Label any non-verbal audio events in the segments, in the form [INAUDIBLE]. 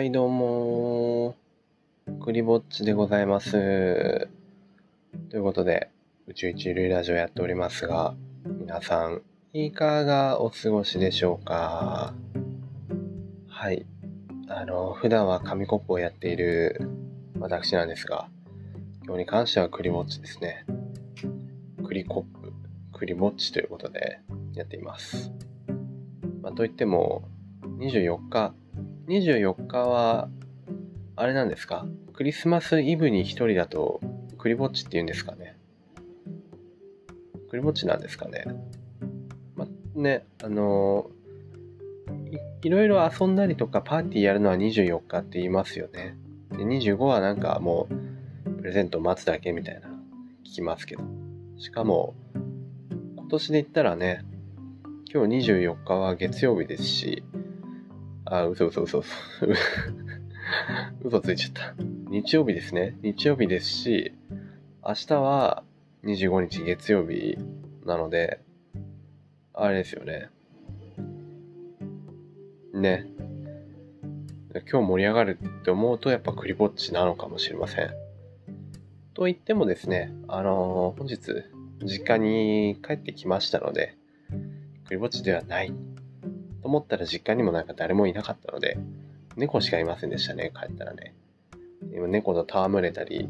はい、どうもクリぼっちでございます。ということで、宇宙一流ラジオやっておりますが、皆さん、いかがお過ごしでしょうか？はい。あの、普段は紙コップをやっている私なんですが、今日に関してはクリぼっちですね。クリコップ、クリぼっちということでやっています。まあ、といっても、24日、24日は、あれなんですか？クリスマスイブに一人だと、クリぼっちって言うんですかね？クリぼっちなんですかね？ま、ね、あのい、いろいろ遊んだりとかパーティーやるのは24日って言いますよね。で25はなんかもう、プレゼント待つだけみたいな、聞きますけど。しかも、今年で言ったらね、今日24日は月曜日ですし、あ、嘘嘘嘘嘘。[LAUGHS] 嘘ついちゃった。日曜日ですね。日曜日ですし、明日は25日月曜日なので、あれですよね。ね。今日盛り上がるって思うとやっぱクリぼっちなのかもしれません。と言ってもですね、あのー本日実家に帰ってきましたので、クリぼっちではないと思ったら実家にもなんか誰もいなかったので、猫しかいませんでしたね、帰ったらね。今猫と戯れたり、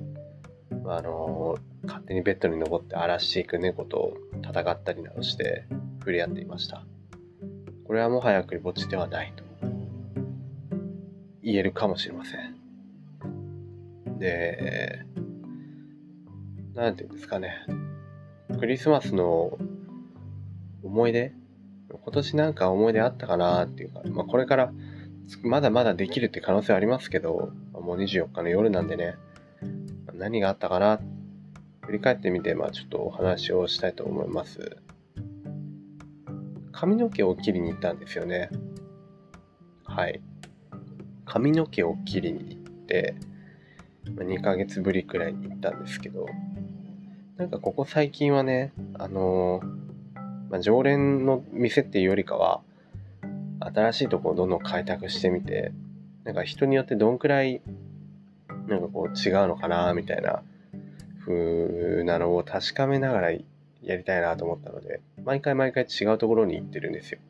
あのー勝手にベッドに登って荒らしていく猫と戦ったりなどして触れ合っていました。これはもはやクリぼっちではないと言えるかもしれません。で、なんていうんですかね。クリスマスの思い出今年なんか思い出あったかなっていうか、まあこれからまだまだできるって可能性ありますけど、もう24日の夜なんでね、何があったかな、振り返ってみて、まあちょっとお話をしたいと思います。髪の毛を切りに行ったんですよね。はい。髪の毛を切りに行って、まあ2ヶ月ぶりくらいに行ったんですけど、なんかここ最近はね、あのーまあ、常連の店っていうよりかは、新しいとこをどんどん開拓してみて、なんか人によってどんくらい、なんかこう違うのかな、みたいな風なのを確かめながらやりたいなと思ったので、毎回毎回違うところに行ってるんですよ。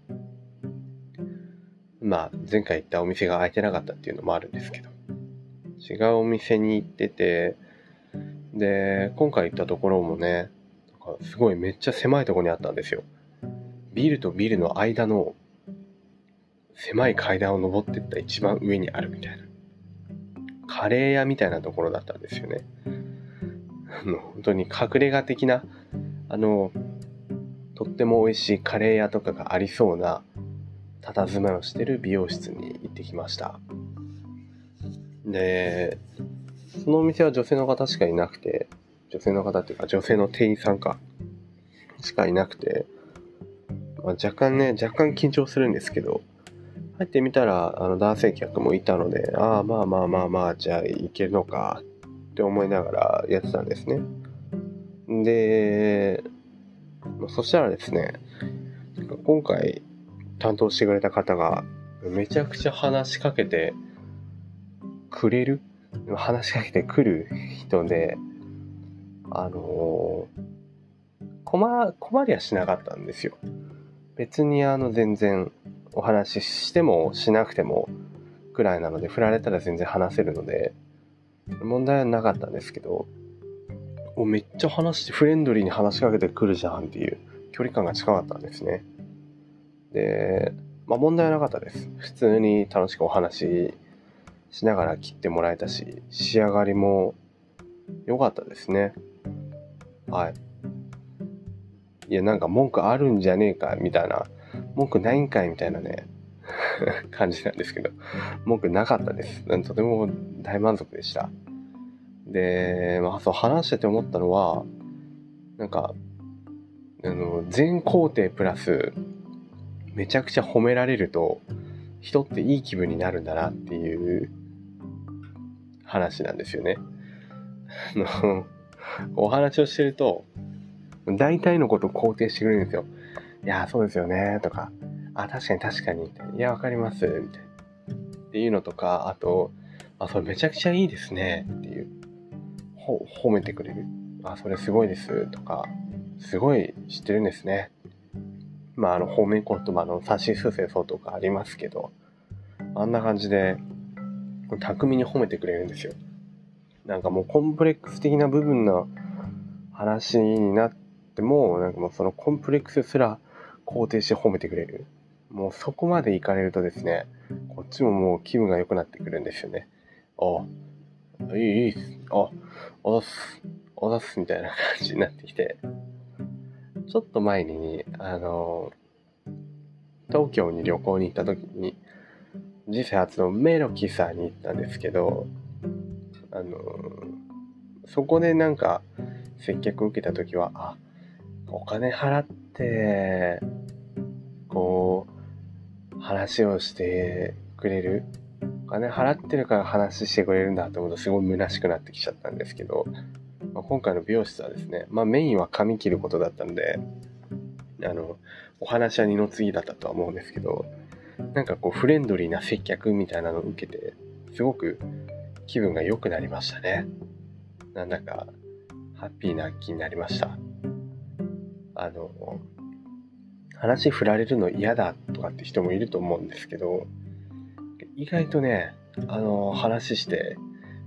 まあ、前回行ったお店が開いてなかったっていうのもあるんですけど、違うお店に行ってて、で、今回行ったところもね、すごいめっちゃ狭いとこにあったんですよ。ビルとビルの間の狭い階段を登ってった一番上にあるみたいな。カレー屋みたいなところだったんですよね。あの、本当に隠れ家的な、あの、とっても美味しいカレー屋とかがありそうな、佇まいをしてる美容室に行ってきました。で、そのお店は女性の方しかいなくて、女性の方っていうか女性の店員さんか、しかいなくて、まあ、若干ね、若干緊張するんですけど、入ってみたら、あの男性客もいたので、ああ、まあまあまあまあ、じゃあいけるのかって思いながらやってたんですね。で、そしたらですね、今回担当してくれた方が、めちゃくちゃ話しかけてくれる？話しかけてくる人で、あのー困、困りはしなかったんですよ。別にあの全然お話ししてもしなくてもくらいなので、振られたら全然話せるので、問題はなかったんですけど、おめっちゃ話して、フレンドリーに話しかけてくるじゃんっていう距離感が近かったんですね。で、まあ問題はなかったです。普通に楽しくお話ししながら切ってもらえたし、仕上がりも良かったですね。はい。いや、なんか文句あるんじゃねえか、みたいな。文句ないんかい、みたいなね、[LAUGHS] 感じなんですけど、文句なかったです。とても大満足でした。で、まあ、そう話してて思ったのは、なんか、あの、全工程プラス、めちゃくちゃ褒められると、人っていい気分になるんだなっていう話なんですよね。の、お話をしてると、大体のことを肯定してくれるんですよ。いや、そうですよね、とか、あ、確かに確かに、みたい。や、わかります、みたいな。っていうのとか、あと、あ、それめちゃくちゃいいですねっていう、ほ、褒めてくれる。あ、それすごいですとか、すごい知ってるんですね。まあ、あの、褒め言葉の差しすせそうとかありますけど、あんな感じで、巧みに褒めてくれるんですよ。なんかもうコンプレックス的な部分の話になっても、なんかもうそのコンプレックスすら肯定して褒めてくれる。もうそこまでいかれるとですね、こっちももう気分が良くなってくるんですよね。あ、いい、いいっす。あ、おだす、おす、みたいな感じになってきて。ちょっと前に、あの、東京に旅行に行った時に、人生初のメロキさんに行ったんですけど、あの、そこでなんか接客を受けた時は、あ、お金払って、こう、話をしてくれる。お金払ってるから話してくれるんだと思うとすごい虚しくなってきちゃったんですけど、まあ、今回の美容室はですね、まあメインは髪切ることだったんで、あの、お話は二の次だったとは思うんですけど、なんかこうフレンドリーな接客みたいなのを受けて、すごく気分が良くなりましたね。なんだか、ハッピーな気になりました。あの、話振られるの嫌だとかって人もいると思うんですけど、意外とね、あの、話して、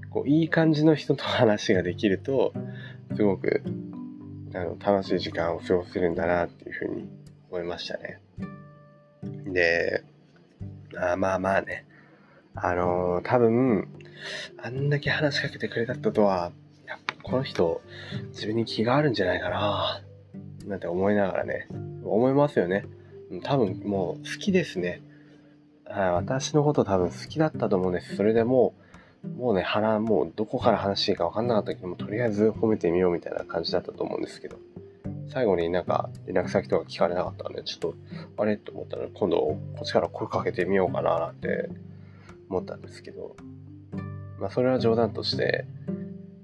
こう、いい感じの人と話ができると、すごく、あの、楽しい時間を過ごせるんだなっていうふうに思いましたね。で、あまあまあね、あの、多分、あんだけ話しかけてくれたってことは、この人、自分に気があるんじゃないかな、なんて思いながらね、思いますよね。多分もう好きですね。はい、私のこと多分好きだったと思うんです。それでもう、もうね、腹、もうどこから話していいか分かんなかったけども、とりあえず褒めてみようみたいな感じだったと思うんですけど、最後になんか連絡先とか聞かれなかったんで、ちょっと、あれ？と思ったら、今度こっちから声かけてみようかなって思ったんですけど、まあそれは冗談として、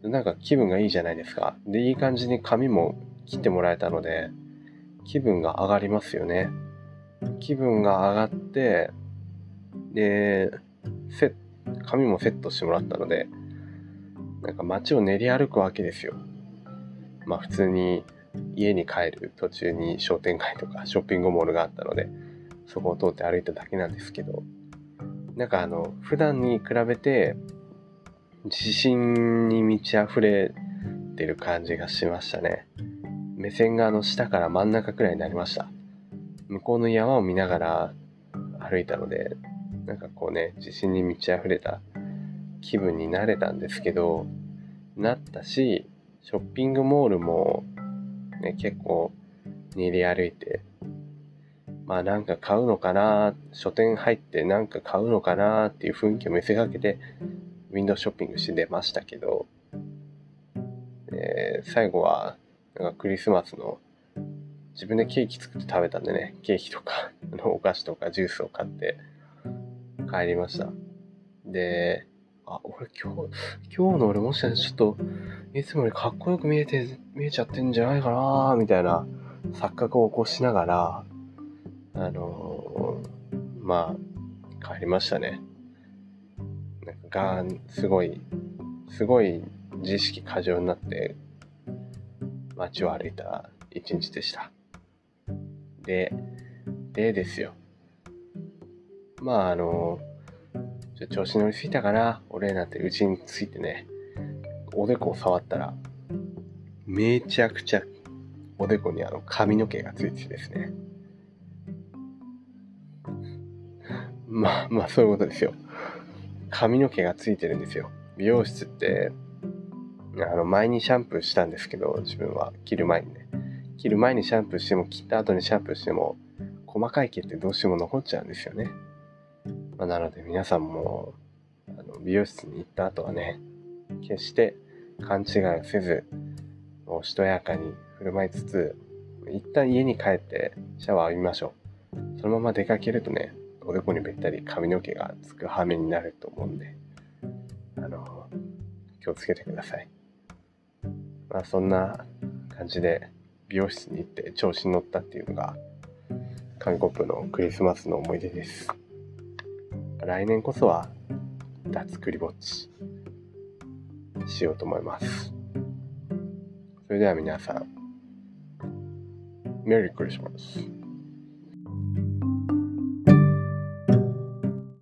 なんか気分がいいじゃないですか。で、いい感じに髪も切ってもらえたので、気分が上がりますよね。気分が上がって、で、セ髪もセットしてもらったので、なんか街を練り歩くわけですよ。まあ普通に家に帰る途中に商店街とかショッピングモールがあったので、そこを通って歩いただけなんですけど、なんかあの、普段に比べて自信に満ち溢れてる感じがしましたね。目線があの下から真ん中くらいになりました。向こうの山を見ながら歩いたので、なんかこうね、自信に満ち溢れた気分になれたんですけど、なったし、ショッピングモールもね、結構練り歩いて、まあなんか買うのかな、書店入ってなんか買うのかなっていう雰囲気を見せかけて、ウィンドウショッピングして出ましたけど、えー、最後は、なんかクリスマスの自分でケーキ作って食べたんでね、ケーキとか [LAUGHS] の、お菓子とかジュースを買って、帰りました。で、あ、俺今日、今日の俺もしかしてちょっと、いつもよりかっこよく見えて、見えちゃってんじゃないかなみたいな錯覚を起こしながら、あのー、まあ、帰りましたね。なんか、が、すごい、すごい自意識過剰になって、街を歩いた一日でした。で、でですよ。まああの、ちょ調子乗りすぎたかな俺なんてうちについてね、おでこを触ったら、めちゃくちゃおでこにあの髪の毛がついてですね。まあまあそういうことですよ。髪の毛がついてるんですよ。美容室って、あの前にシャンプーしたんですけど、自分は切る前にね。切る前にシャンプーしても、切った後にシャンプーしても、細かい毛ってどうしても残っちゃうんですよね。まあ、なので皆さんもあの美容室に行った後はね、決して勘違いをせず、おしとやかに振る舞いつつ、一旦家に帰ってシャワー浴びましょう。そのまま出かけるとね、おでこにべったり髪の毛がつく羽目になると思うんで、あの、気をつけてください。まあそんな感じで美容室に行って調子に乗ったっていうのが、韓国のクリスマスの思い出です。来年こそは脱クリぼっちしようと思います。それでは皆さん、メリークリスマス。